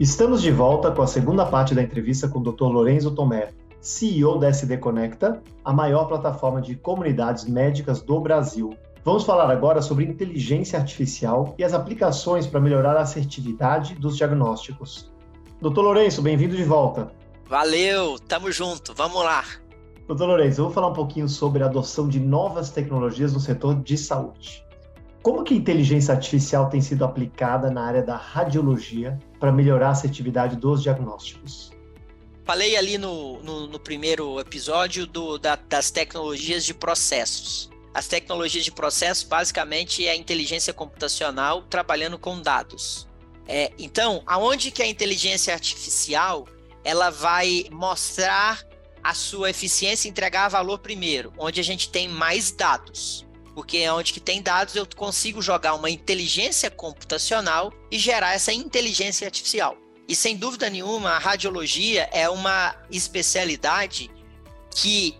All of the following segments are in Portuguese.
Estamos de volta com a segunda parte da entrevista com o Dr. Lorenzo Tomé, CEO da SD Conecta, a maior plataforma de comunidades médicas do Brasil. Vamos falar agora sobre inteligência artificial e as aplicações para melhorar a assertividade dos diagnósticos. Doutor Lourenço, bem-vindo de volta. Valeu, tamo junto, vamos lá. Doutor Lourenço, eu vou falar um pouquinho sobre a adoção de novas tecnologias no setor de saúde. Como que a inteligência artificial tem sido aplicada na área da radiologia para melhorar a assertividade dos diagnósticos? Falei ali no, no, no primeiro episódio do, da, das tecnologias de processos. As tecnologias de processo basicamente é a inteligência computacional trabalhando com dados. É, então, aonde que a inteligência artificial ela vai mostrar a sua eficiência e entregar valor primeiro, onde a gente tem mais dados porque é onde que tem dados eu consigo jogar uma inteligência computacional e gerar essa inteligência artificial. E sem dúvida nenhuma, a radiologia é uma especialidade que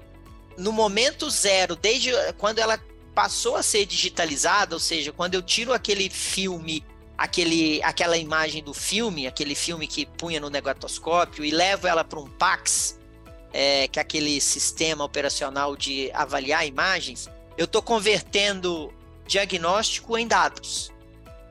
no momento zero, desde quando ela passou a ser digitalizada, ou seja, quando eu tiro aquele filme, aquele, aquela imagem do filme, aquele filme que punha no negatoscópio e levo ela para um PAX, é, que é aquele sistema operacional de avaliar imagens, eu estou convertendo diagnóstico em dados,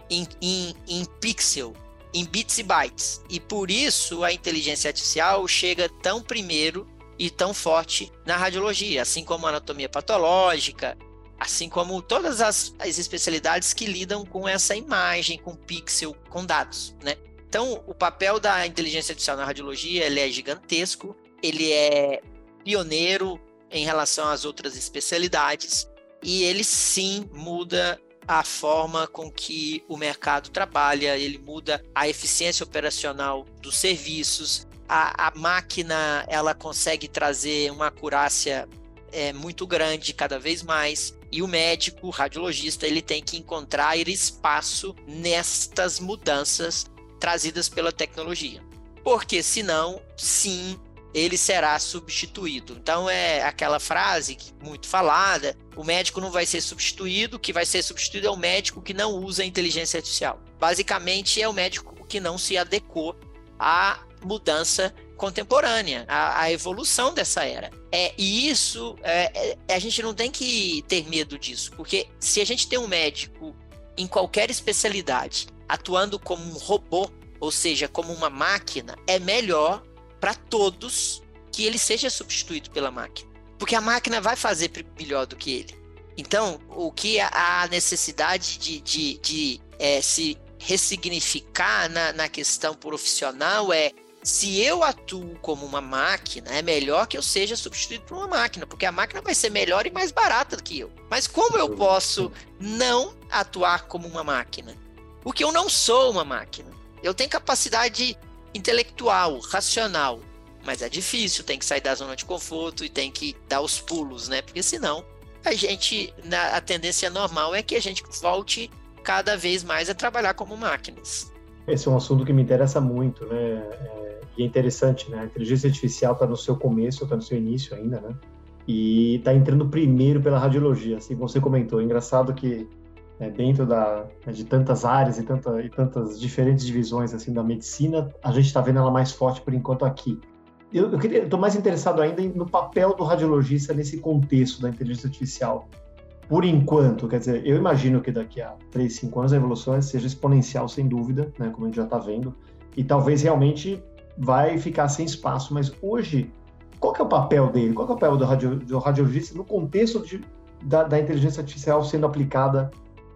em, em, em pixel, em bits e bytes. E por isso a inteligência artificial chega tão primeiro e tão forte na radiologia, assim como a anatomia patológica, assim como todas as, as especialidades que lidam com essa imagem, com pixel, com dados, né? Então, o papel da inteligência artificial na radiologia ele é gigantesco, ele é pioneiro em relação às outras especialidades e ele sim muda a forma com que o mercado trabalha, ele muda a eficiência operacional dos serviços. A, a máquina ela consegue trazer uma acurácia é, muito grande cada vez mais e o médico, o radiologista, ele tem que encontrar espaço nestas mudanças trazidas pela tecnologia. Porque senão, sim, ele será substituído. Então é aquela frase muito falada: o médico não vai ser substituído, o que vai ser substituído é o médico que não usa a inteligência artificial. Basicamente é o médico que não se adequou à mudança contemporânea, à, à evolução dessa era. É, e isso, é, é, a gente não tem que ter medo disso, porque se a gente tem um médico em qualquer especialidade atuando como um robô, ou seja, como uma máquina, é melhor para todos que ele seja substituído pela máquina. Porque a máquina vai fazer melhor do que ele. Então, o que a necessidade de, de, de é, se ressignificar na, na questão profissional é se eu atuo como uma máquina, é melhor que eu seja substituído por uma máquina, porque a máquina vai ser melhor e mais barata do que eu. Mas como eu posso não atuar como uma máquina? Porque eu não sou uma máquina. Eu tenho capacidade intelectual, racional. Mas é difícil, tem que sair da zona de conforto e tem que dar os pulos, né? Porque senão a gente, a tendência normal é que a gente volte cada vez mais a trabalhar como máquinas. Esse é um assunto que me interessa muito, né? É, e é interessante, né? A inteligência artificial está no seu começo, está no seu início ainda, né? E está entrando primeiro pela radiologia, assim como você comentou. É engraçado que né, dentro da, né, de tantas áreas e, tanta, e tantas diferentes divisões assim da medicina, a gente está vendo ela mais forte por enquanto aqui. Eu, estou mais interessado ainda no papel do radiologista nesse contexto da inteligência artificial. Por enquanto, quer dizer, eu imagino que daqui a 3, 5 anos a evolução seja exponencial, sem dúvida, né, como a gente já está vendo, e talvez realmente vai ficar sem espaço, mas hoje, qual é o papel dele? Qual é o papel do, radio, do radiologista no contexto de, da, da inteligência artificial sendo aplicada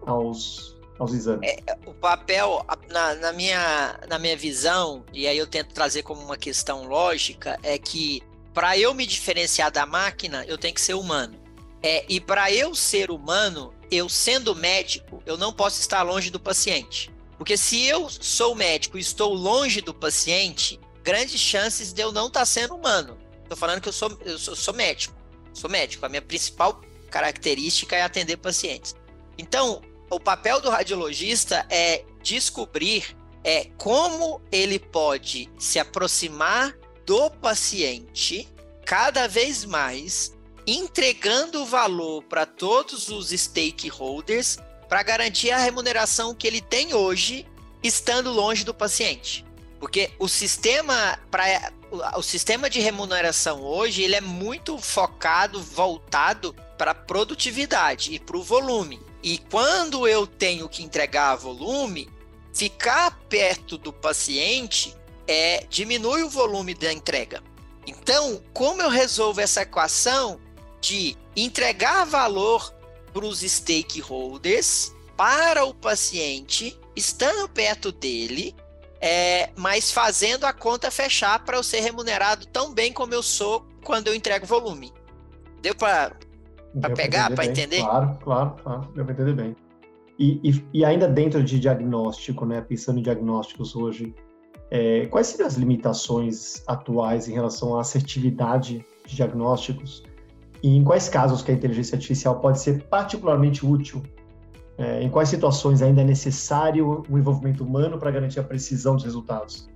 aos, aos exames? É, o papel, na, na, minha, na minha visão, e aí eu tento trazer como uma questão lógica, é que para eu me diferenciar da máquina, eu tenho que ser humano. É, e para eu ser humano, eu sendo médico, eu não posso estar longe do paciente. Porque se eu sou médico e estou longe do paciente, grandes chances de eu não estar tá sendo humano. Estou falando que eu sou, eu sou, sou médico. Sou médico. A minha principal característica é atender pacientes. Então, o papel do radiologista é descobrir é como ele pode se aproximar do paciente cada vez mais, entregando valor para todos os stakeholders para garantir a remuneração que ele tem hoje, estando longe do paciente. Porque o sistema para o sistema de remuneração hoje ele é muito focado, voltado para produtividade e para o volume. E quando eu tenho que entregar volume, ficar perto do paciente é diminui o volume da entrega. Então, como eu resolvo essa equação de entregar valor para os stakeholders, para o paciente, estando perto dele, é, mas fazendo a conta fechar para eu ser remunerado tão bem como eu sou quando eu entrego volume. Deu para pegar, para entender? Claro, claro, claro, deu para entender bem. E, e, e, ainda dentro de diagnóstico, né, pensando em diagnósticos hoje, é, quais seriam as limitações atuais em relação à assertividade de diagnósticos? E em quais casos que a inteligência artificial pode ser particularmente útil? É, em quais situações ainda é necessário o envolvimento humano para garantir a precisão dos resultados?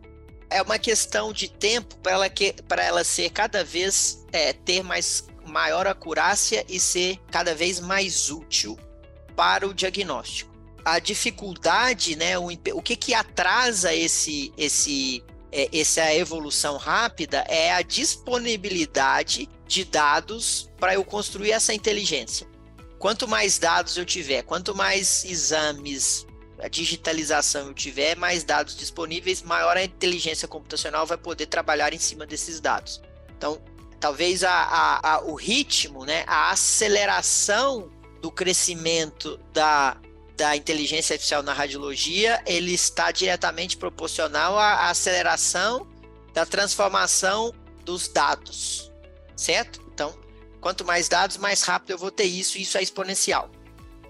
É uma questão de tempo para ela, que, ela ser cada vez é, ter mais maior acurácia e ser cada vez mais útil para o diagnóstico. A dificuldade, né, o, o que, que atrasa esse, esse, é, essa evolução rápida é a disponibilidade de dados para eu construir essa inteligência. Quanto mais dados eu tiver, quanto mais exames, a digitalização eu tiver, mais dados disponíveis, maior a inteligência computacional vai poder trabalhar em cima desses dados. Então, talvez a, a, a, o ritmo, né, a aceleração do crescimento da, da inteligência artificial na radiologia, ele está diretamente proporcional à aceleração da transformação dos dados, certo? Então, quanto mais dados, mais rápido eu vou ter isso, isso é exponencial.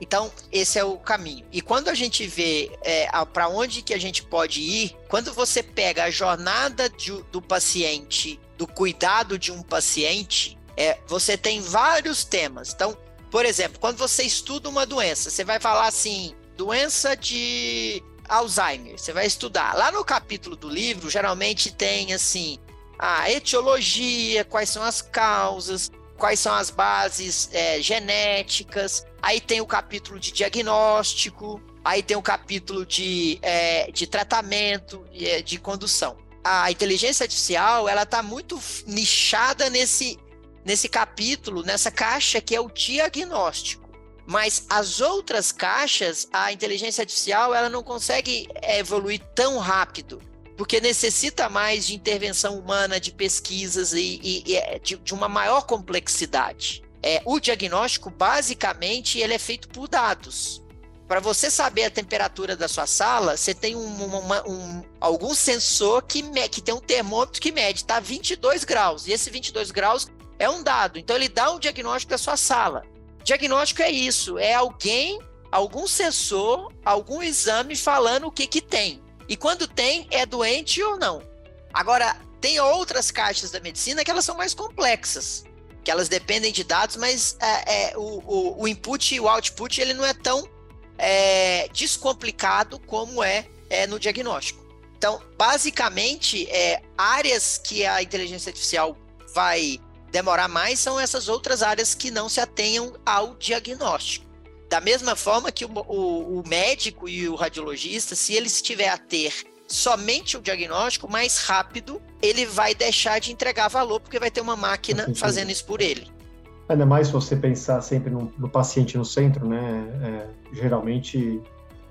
Então, esse é o caminho. E quando a gente vê é, para onde que a gente pode ir, quando você pega a jornada de, do paciente, do cuidado de um paciente, é, você tem vários temas. Então, por exemplo, quando você estuda uma doença, você vai falar assim, doença de Alzheimer, você vai estudar. Lá no capítulo do livro, geralmente tem assim, a etiologia, quais são as causas, quais são as bases é, genéticas. Aí tem o capítulo de diagnóstico, aí tem o capítulo de, é, de tratamento, de, de condução. A inteligência artificial, ela está muito nichada nesse nesse capítulo, nessa caixa que é o diagnóstico. Mas as outras caixas, a inteligência artificial, ela não consegue é, evoluir tão rápido, porque necessita mais de intervenção humana, de pesquisas e, e, e é, de, de, uma maior complexidade. É, o diagnóstico, basicamente, ele é feito por dados. Para você saber a temperatura da sua sala, você tem um, uma, um, algum sensor que, me, que tem um termômetro que mede, tá 22 graus. E esse 22 graus é um dado. Então ele dá um diagnóstico da sua sala. Diagnóstico é isso, é alguém, algum sensor, algum exame falando o que que tem. E quando tem, é doente ou não. Agora, tem outras caixas da medicina que elas são mais complexas, que elas dependem de dados, mas é, é, o, o, o, input e o output ele não é tão é, descomplicado como é, é no diagnóstico. Então, basicamente, é, áreas que a inteligência artificial vai demorar mais são essas outras áreas que não se atenham ao diagnóstico. Da mesma forma que o, o, o médico e o radiologista, se ele estiver a ter somente o diagnóstico mais rápido, ele vai deixar de entregar valor, porque vai ter uma máquina fazendo isso por ele. Ainda mais se você pensar sempre no, no paciente no centro, né? É, geralmente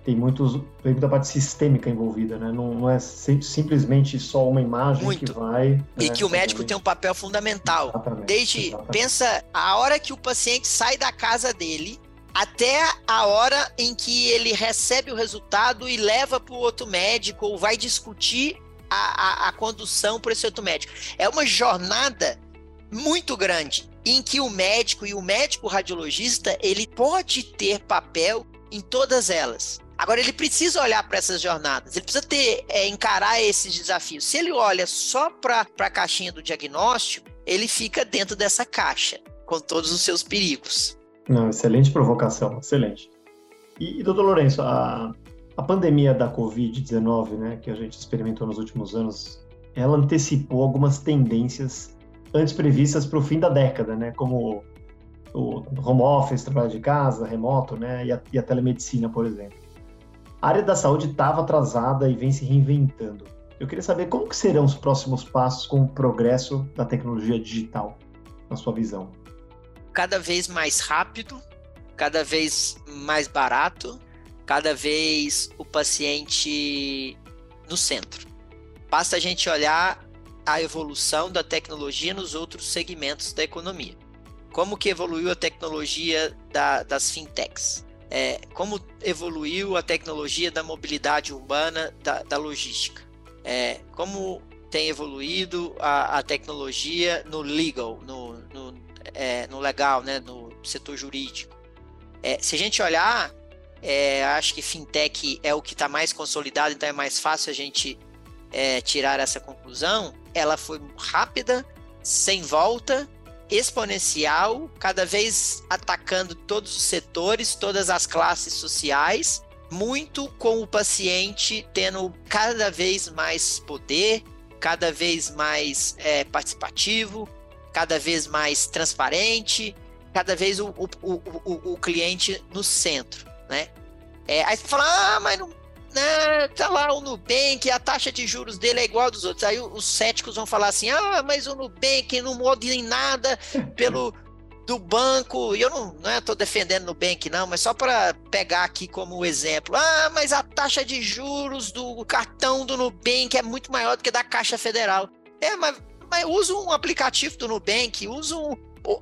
tem, muitos, tem muita parte sistêmica envolvida, né? Não, não é simplesmente só uma imagem Muito. que vai. E né, que o médico tem um papel fundamental. Exatamente, Desde, exatamente. pensa, a hora que o paciente sai da casa dele, até a hora em que ele recebe o resultado e leva para o outro médico ou vai discutir a, a, a condução por esse outro médico. É uma jornada muito grande em que o médico e o médico radiologista ele pode ter papel em todas elas. Agora ele precisa olhar para essas jornadas, ele precisa ter é, encarar esses desafios. Se ele olha só para a caixinha do diagnóstico, ele fica dentro dessa caixa com todos os seus perigos. Não, excelente provocação, excelente. E, e doutor Lourenço, a, a pandemia da Covid-19, né, que a gente experimentou nos últimos anos, ela antecipou algumas tendências antes previstas para o fim da década, né, como o home office, trabalho de casa, remoto, né, e a, e a telemedicina, por exemplo. A área da saúde estava atrasada e vem se reinventando. Eu queria saber como que serão os próximos passos com o progresso da tecnologia digital, na sua visão. Cada vez mais rápido, cada vez mais barato, cada vez o paciente no centro. Basta a gente olhar a evolução da tecnologia nos outros segmentos da economia. Como que evoluiu a tecnologia da, das fintechs? É, como evoluiu a tecnologia da mobilidade urbana, da, da logística? É, como tem evoluído a, a, tecnologia no legal, no, no, é, no legal, né, no setor jurídico? É, se a gente olhar, é, acho que fintech é o que está mais consolidado, então é mais fácil a gente é, tirar essa conclusão. Ela foi rápida, sem volta, exponencial, cada vez atacando todos os setores, todas as classes sociais, muito com o paciente tendo cada vez mais poder, cada vez mais é, participativo, cada vez mais transparente, cada vez o, o, o, o cliente no centro, né? É, aí você fala, ah, mas não, né, tá lá o Nubank, a taxa de juros dele é igual a dos outros. Aí os céticos vão falar assim, ah, mas o Nubank não muda em nada pelo do banco, e eu não estou né, defendendo o Nubank não, mas só para pegar aqui como exemplo, ah, mas a taxa de juros do cartão do Nubank é muito maior do que da Caixa Federal. É, mas, mas usa um aplicativo do Nubank, usa um,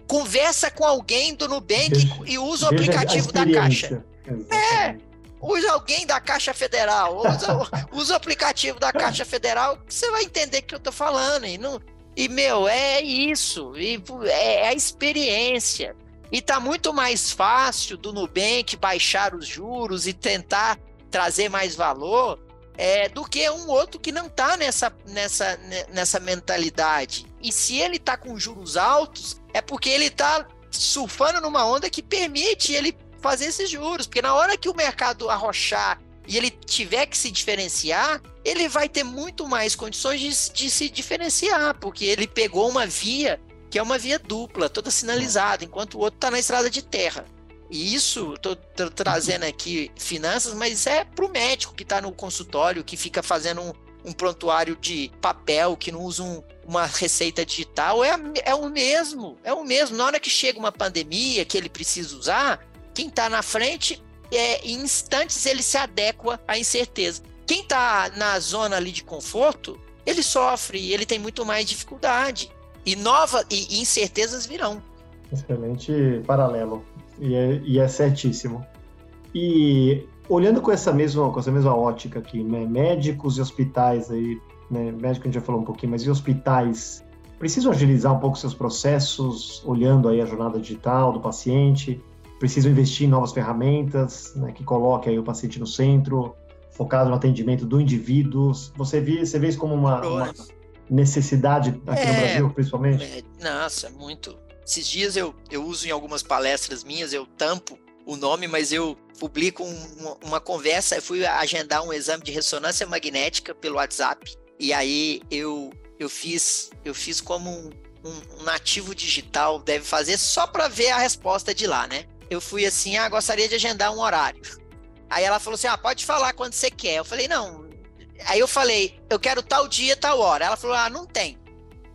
conversa com alguém do Nubank deixa, e usa o aplicativo da Caixa. Exatamente. É, usa alguém da Caixa Federal, usa, usa o aplicativo da Caixa Federal, que você vai entender o que eu tô falando. E, não, e meu, é isso, e, é, é a experiência. E tá muito mais fácil do Nubank baixar os juros e tentar trazer mais valor é, do que um outro que não está nessa, nessa, nessa mentalidade. E se ele está com juros altos, é porque ele está surfando numa onda que permite ele fazer esses juros. Porque na hora que o mercado arrochar e ele tiver que se diferenciar, ele vai ter muito mais condições de, de se diferenciar, porque ele pegou uma via que é uma via dupla, toda sinalizada, enquanto o outro está na estrada de terra. E isso, estou trazendo aqui finanças, mas é para o médico que está no consultório, que fica fazendo um, um, prontuário de papel, que não usa um, uma receita digital, é, é o mesmo, é o mesmo. Na hora que chega uma pandemia que ele precisa usar, quem está na frente, é, em instantes ele se adequa à incerteza. Quem está na zona ali de conforto, ele sofre, ele tem muito mais dificuldade. E nova e incertezas virão. Excelente paralelo. E é, e é certíssimo. E olhando com essa mesma, com essa mesma ótica aqui, né, médicos e hospitais aí, né, médico a gente já falou um pouquinho, mas e hospitais precisam agilizar um pouco seus processos, olhando aí a jornada digital do paciente, precisam investir em novas ferramentas, né, que coloquem aí o paciente no centro, focado no atendimento do indivíduo. Você vê, você vê isso como uma, uma necessidade aqui é, no Brasil, principalmente? É, nossa, muito. Esses dias eu, eu uso em algumas palestras minhas, eu tampo o nome, mas eu publico um, uma conversa, eu fui agendar um exame de ressonância magnética pelo WhatsApp, e aí eu, eu fiz eu fiz como um, um, um nativo digital deve fazer só para ver a resposta de lá, né? Eu fui assim, ah, gostaria de agendar um horário. Aí ela falou assim, ah, pode falar quando você quer. Eu falei, não. Aí eu falei, eu quero tal dia, tal hora. Ela falou, ah, não tem.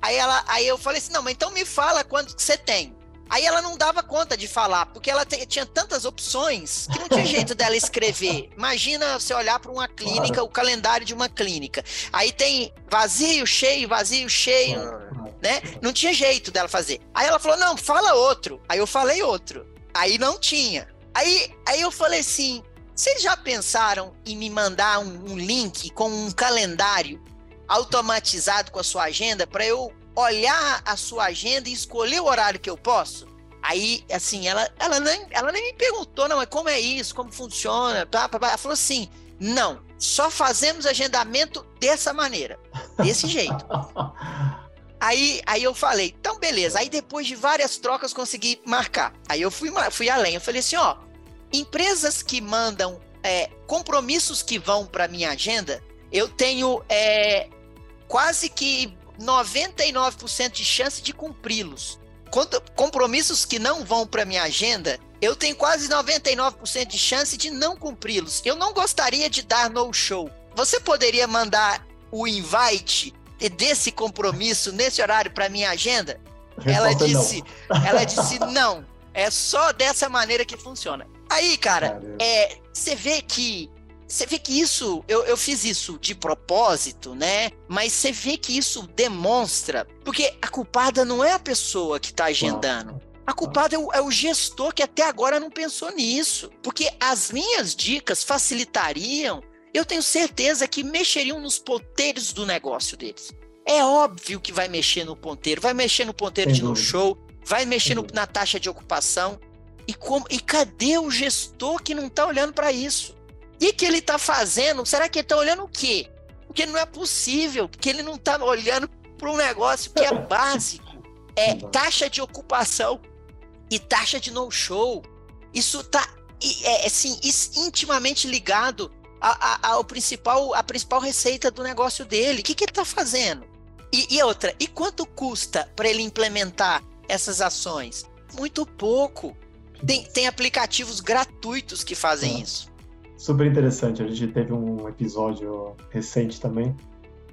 Aí, ela, aí eu falei assim, não, mas então me fala quando você tem. Aí ela não dava conta de falar, porque ela tinha tantas opções que não tinha jeito dela escrever. Imagina você olhar para uma clínica, claro. o calendário de uma clínica. Aí tem vazio, cheio, vazio, cheio, claro. né? Não tinha jeito dela fazer. Aí ela falou: "Não, fala outro". Aí eu falei outro. Aí não tinha. Aí, aí eu falei assim: "Vocês já pensaram em me mandar um, um link com um calendário automatizado com a sua agenda para eu olhar a sua agenda e escolher o horário que eu posso? Aí, assim, ela, ela, nem, ela nem me perguntou, não, mas como é isso, como funciona, tá, ela falou assim, não, só fazemos agendamento dessa maneira, desse jeito. Aí, aí eu falei, então beleza. Aí depois de várias trocas consegui marcar. Aí eu fui, fui além. Eu falei assim, ó, empresas que mandam é, compromissos que vão para minha agenda, eu tenho é, quase que 99% de chance de cumpri-los. Compromissos que não vão para minha agenda, eu tenho quase 99% de chance de não cumpri-los. Eu não gostaria de dar no show. Você poderia mandar o invite desse compromisso nesse horário para minha agenda? ela disse, não. ela disse não. É só dessa maneira que funciona. Aí, cara, é, você vê que você vê que isso, eu, eu fiz isso de propósito, né? Mas você vê que isso demonstra, porque a culpada não é a pessoa que está agendando. A culpada é o, é o, gestor que até agora não pensou nisso. Porque as minhas dicas facilitariam, eu tenho certeza que mexeriam nos ponteiros do negócio deles. É óbvio que vai mexer no ponteiro, vai mexer no ponteiro de no show, vai mexer no, na taxa de ocupação. E, como, e cadê o gestor que não está olhando para isso? E que ele está fazendo? Será que ele está olhando o quê? Porque não é possível, porque ele não está olhando para um negócio que é básico. É taxa de ocupação e taxa de no-show. Isso está é, assim, intimamente ligado a, a, ao principal, a principal receita do negócio dele. O que, que ele está fazendo? E, e outra, e quanto custa para ele implementar essas ações? Muito pouco. Tem, tem aplicativos gratuitos que fazem é. isso super interessante. A gente teve um episódio recente também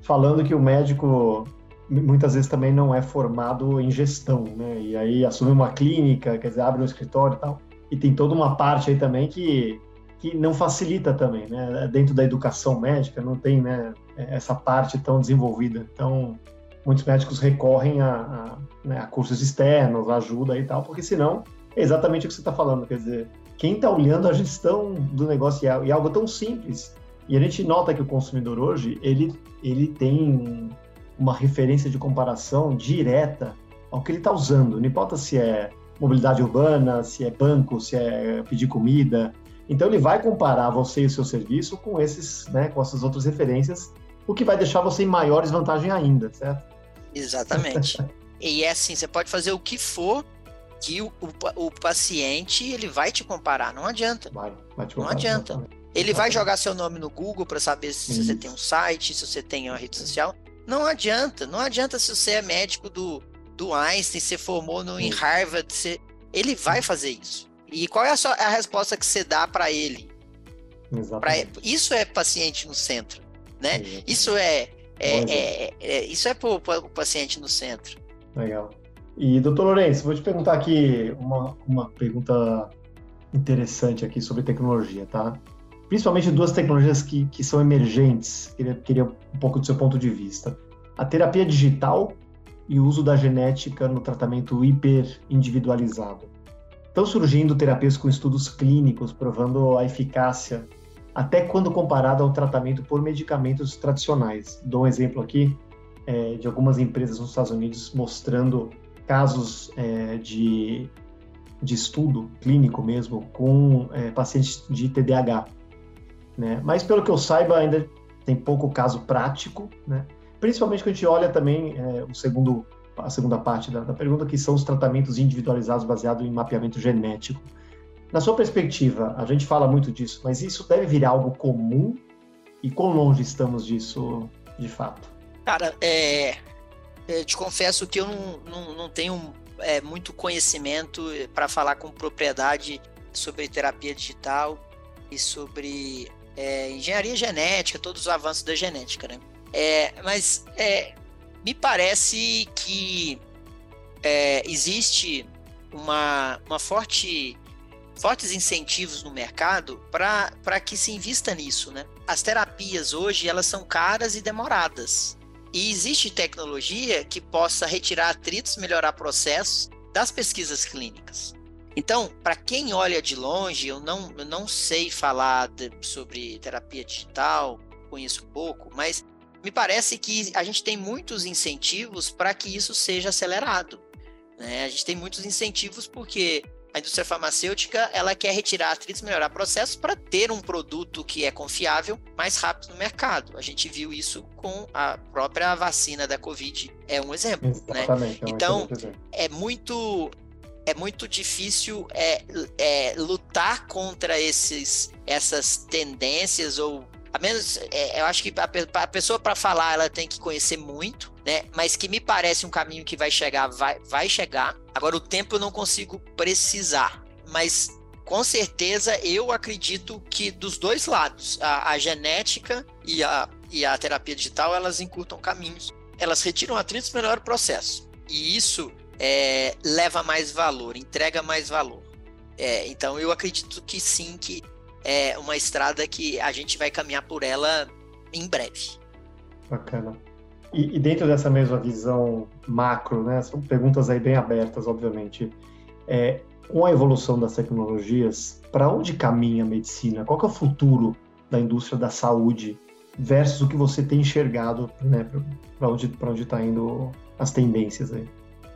falando que o médico muitas vezes também não é formado em gestão, né? E aí assume uma clínica, quer dizer, abre um escritório e tal. E tem toda uma parte aí também que, que não facilita também, né? Dentro da educação médica não tem, né, essa parte tão desenvolvida. Então, muitos médicos recorrem a, a, né, a cursos externos, ajuda e tal, porque senão é exatamente o que você está falando, quer dizer, quem está olhando a gestão do negócio e é algo tão simples. E a gente nota que o consumidor hoje, ele, ele tem uma referência de comparação direta ao que ele está usando. Não importa se é mobilidade urbana, se é banco, se é pedir comida. Então ele vai comparar você e o seu serviço com esses, né, com essas outras referências, o que vai deixar você em maior desvantagem ainda, certo? Exatamente. e é assim, você pode fazer o que for que o, o, o, paciente ele vai te comparar, não adianta. Vai, vai te comparar, não adianta. Ele vai jogar seu nome no Google para saber se Isso. você tem um site, se você tem uma rede social. Não adianta, não adianta se você é médico do, do Einstein, se formou no, em Harvard, você, ele vai fazer isso. E qual é a, sua, a resposta que você dá para ele? Pra, isso é paciente no centro, né? Isso é, é, é, é, isso é para o paciente no centro. Legal. E, doutor Lourenço, vou te perguntar aqui uma, uma pergunta interessante aqui sobre tecnologia, tá? Principalmente duas tecnologias que, que são emergentes, queria, queria um pouco do seu ponto de vista. A terapia digital e o uso da genética no tratamento hiper individualizado. Estão surgindo terapias com estudos clínicos provando a eficácia, até quando comparado ao tratamento por medicamentos tradicionais. Dou um exemplo aqui é, de algumas empresas nos Estados Unidos mostrando casos é, de, de estudo clínico mesmo com é, pacientes de TDAH. Né? Mas, pelo que eu saiba, ainda tem pouco caso prático, né? principalmente quando a gente olha também é, o segundo, a segunda parte da, da pergunta, que são os tratamentos individualizados baseados em mapeamento genético. Na sua perspectiva, a gente fala muito disso, mas isso deve virar algo comum? E quão longe estamos disso de fato? Cara, é, é, te confesso que eu não, não, não tenho é, muito conhecimento para falar com propriedade sobre terapia digital e sobre é, engenharia genética, todos os avanços da genética, né? É, mas é, me parece que é, existe uma, uma forte fortes incentivos no mercado para que se invista nisso, né? As terapias hoje elas são caras e demoradas. E existe tecnologia que possa retirar atritos, melhorar processos das pesquisas clínicas. Então, para quem olha de longe, eu não, eu não sei falar de, sobre terapia digital, conheço pouco, mas me parece que a gente tem muitos incentivos para que isso seja acelerado. Né? A gente tem muitos incentivos porque a indústria farmacêutica ela quer retirar atritos, melhorar processos para ter um produto que é confiável mais rápido no mercado. A gente viu isso com a própria vacina da Covid, é um exemplo. Né? Exatamente, né? Então, é muito é muito difícil é, é, lutar contra esses, essas tendências ou a menos é, eu acho que a, a pessoa para falar ela tem que conhecer muito, né? Mas que me parece um caminho que vai chegar, vai, vai chegar. Agora o tempo eu não consigo precisar, mas com certeza eu acredito que dos dois lados, a, a genética e a, e a terapia digital, elas encurtam caminhos. Elas retiram atritos, melhoram o processo. E isso é, leva mais valor, entrega mais valor. É, então eu acredito que sim, que é uma estrada que a gente vai caminhar por ela em breve. Bacana. E, e dentro dessa mesma visão macro, né, são perguntas aí bem abertas, obviamente. É, com a evolução das tecnologias, para onde caminha a medicina? Qual é o futuro da indústria da saúde versus o que você tem enxergado, né, para onde para onde está indo as tendências aí?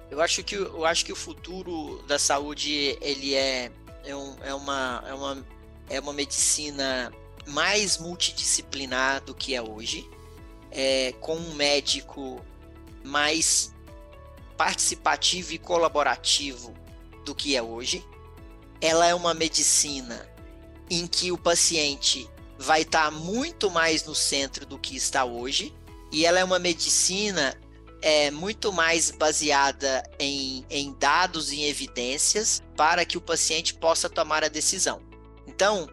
Eu acho que eu acho que o futuro da saúde ele é é, um, é uma é uma é uma medicina mais multidisciplinar do que é hoje, é, com um médico mais participativo e colaborativo do que é hoje. Ela é uma medicina em que o paciente vai estar muito mais no centro do que está hoje, e ela é uma medicina é muito mais baseada em, em dados e evidências para que o paciente possa tomar a decisão. Então,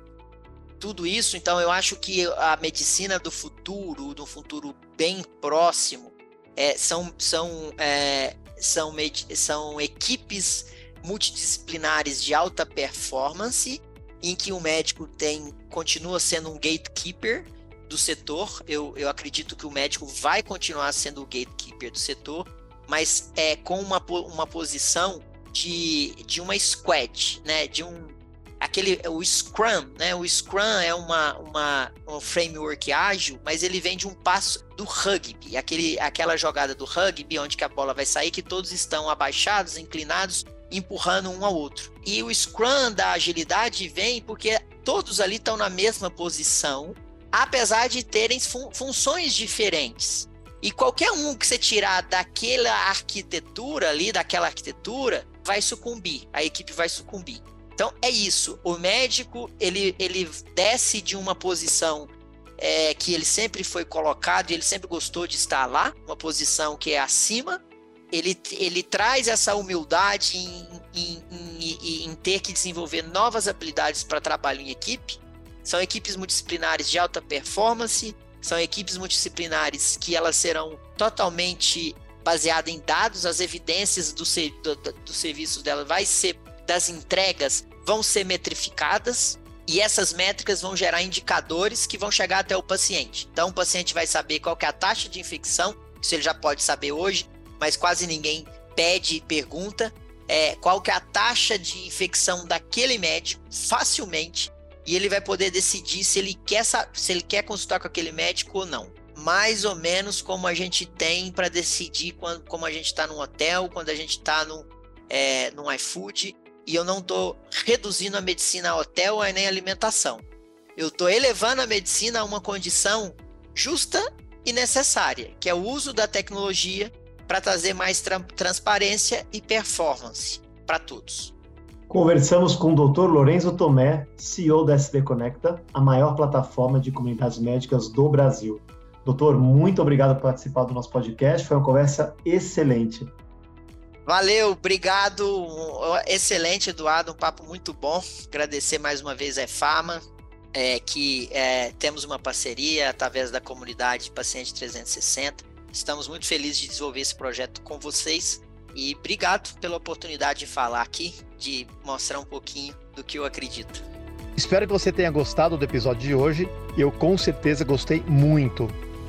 tudo isso, então eu acho que a medicina do futuro, do futuro bem próximo, é, são, são, é, são, são equipes multidisciplinares de alta performance, em que o médico tem continua sendo um gatekeeper do setor. Eu, eu acredito que o médico vai continuar sendo o gatekeeper do setor, mas é com uma, uma posição de, de uma squad, né? De um aquele o Scrum, né? O Scrum é uma, uma um framework ágil, mas ele vem de um passo do rugby, aquele, aquela jogada do rugby onde que a bola vai sair, que todos estão abaixados, inclinados, empurrando um ao outro. E o Scrum da agilidade vem porque todos ali estão na mesma posição, apesar de terem fun funções diferentes. E qualquer um que você tirar daquela arquitetura ali, daquela arquitetura, vai sucumbir, a equipe vai sucumbir. Então é isso. O médico ele, ele desce de uma posição é, que ele sempre foi colocado e ele sempre gostou de estar lá, uma posição que é acima. Ele, ele traz essa humildade em, em, em, em ter que desenvolver novas habilidades para trabalho em equipe. São equipes multidisciplinares de alta performance, são equipes multidisciplinares que elas serão totalmente baseadas em dados, as evidências do, do, do, do serviço dela vai ser das entregas vão ser metrificadas e essas métricas vão gerar indicadores que vão chegar até o paciente. Então, o paciente vai saber qual é a taxa de infecção, isso ele já pode saber hoje, mas quase ninguém pede e pergunta é, qual que é a taxa de infecção daquele médico facilmente e ele vai poder decidir se ele quer se ele quer consultar com aquele médico ou não. Mais ou menos como a gente tem para decidir quando, como a gente está no hotel, quando a gente está no, é, no iFood, e eu não estou reduzindo a medicina a hotel nem alimentação. Eu estou elevando a medicina a uma condição justa e necessária, que é o uso da tecnologia para trazer mais tra transparência e performance para todos. Conversamos com o Dr. Lorenzo Tomé, CEO da SD Conecta, a maior plataforma de comunidades médicas do Brasil. Doutor, muito obrigado por participar do nosso podcast. Foi uma conversa excelente. Valeu, obrigado. Excelente, Eduardo. Um papo muito bom. Agradecer mais uma vez a Fama, é, que é, temos uma parceria através da comunidade Paciente 360. Estamos muito felizes de desenvolver esse projeto com vocês. E obrigado pela oportunidade de falar aqui, de mostrar um pouquinho do que eu acredito. Espero que você tenha gostado do episódio de hoje. Eu com certeza gostei muito.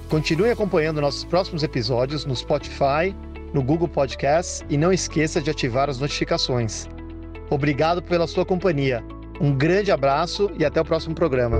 Continue acompanhando nossos próximos episódios no Spotify, no Google Podcasts e não esqueça de ativar as notificações. Obrigado pela sua companhia. Um grande abraço e até o próximo programa.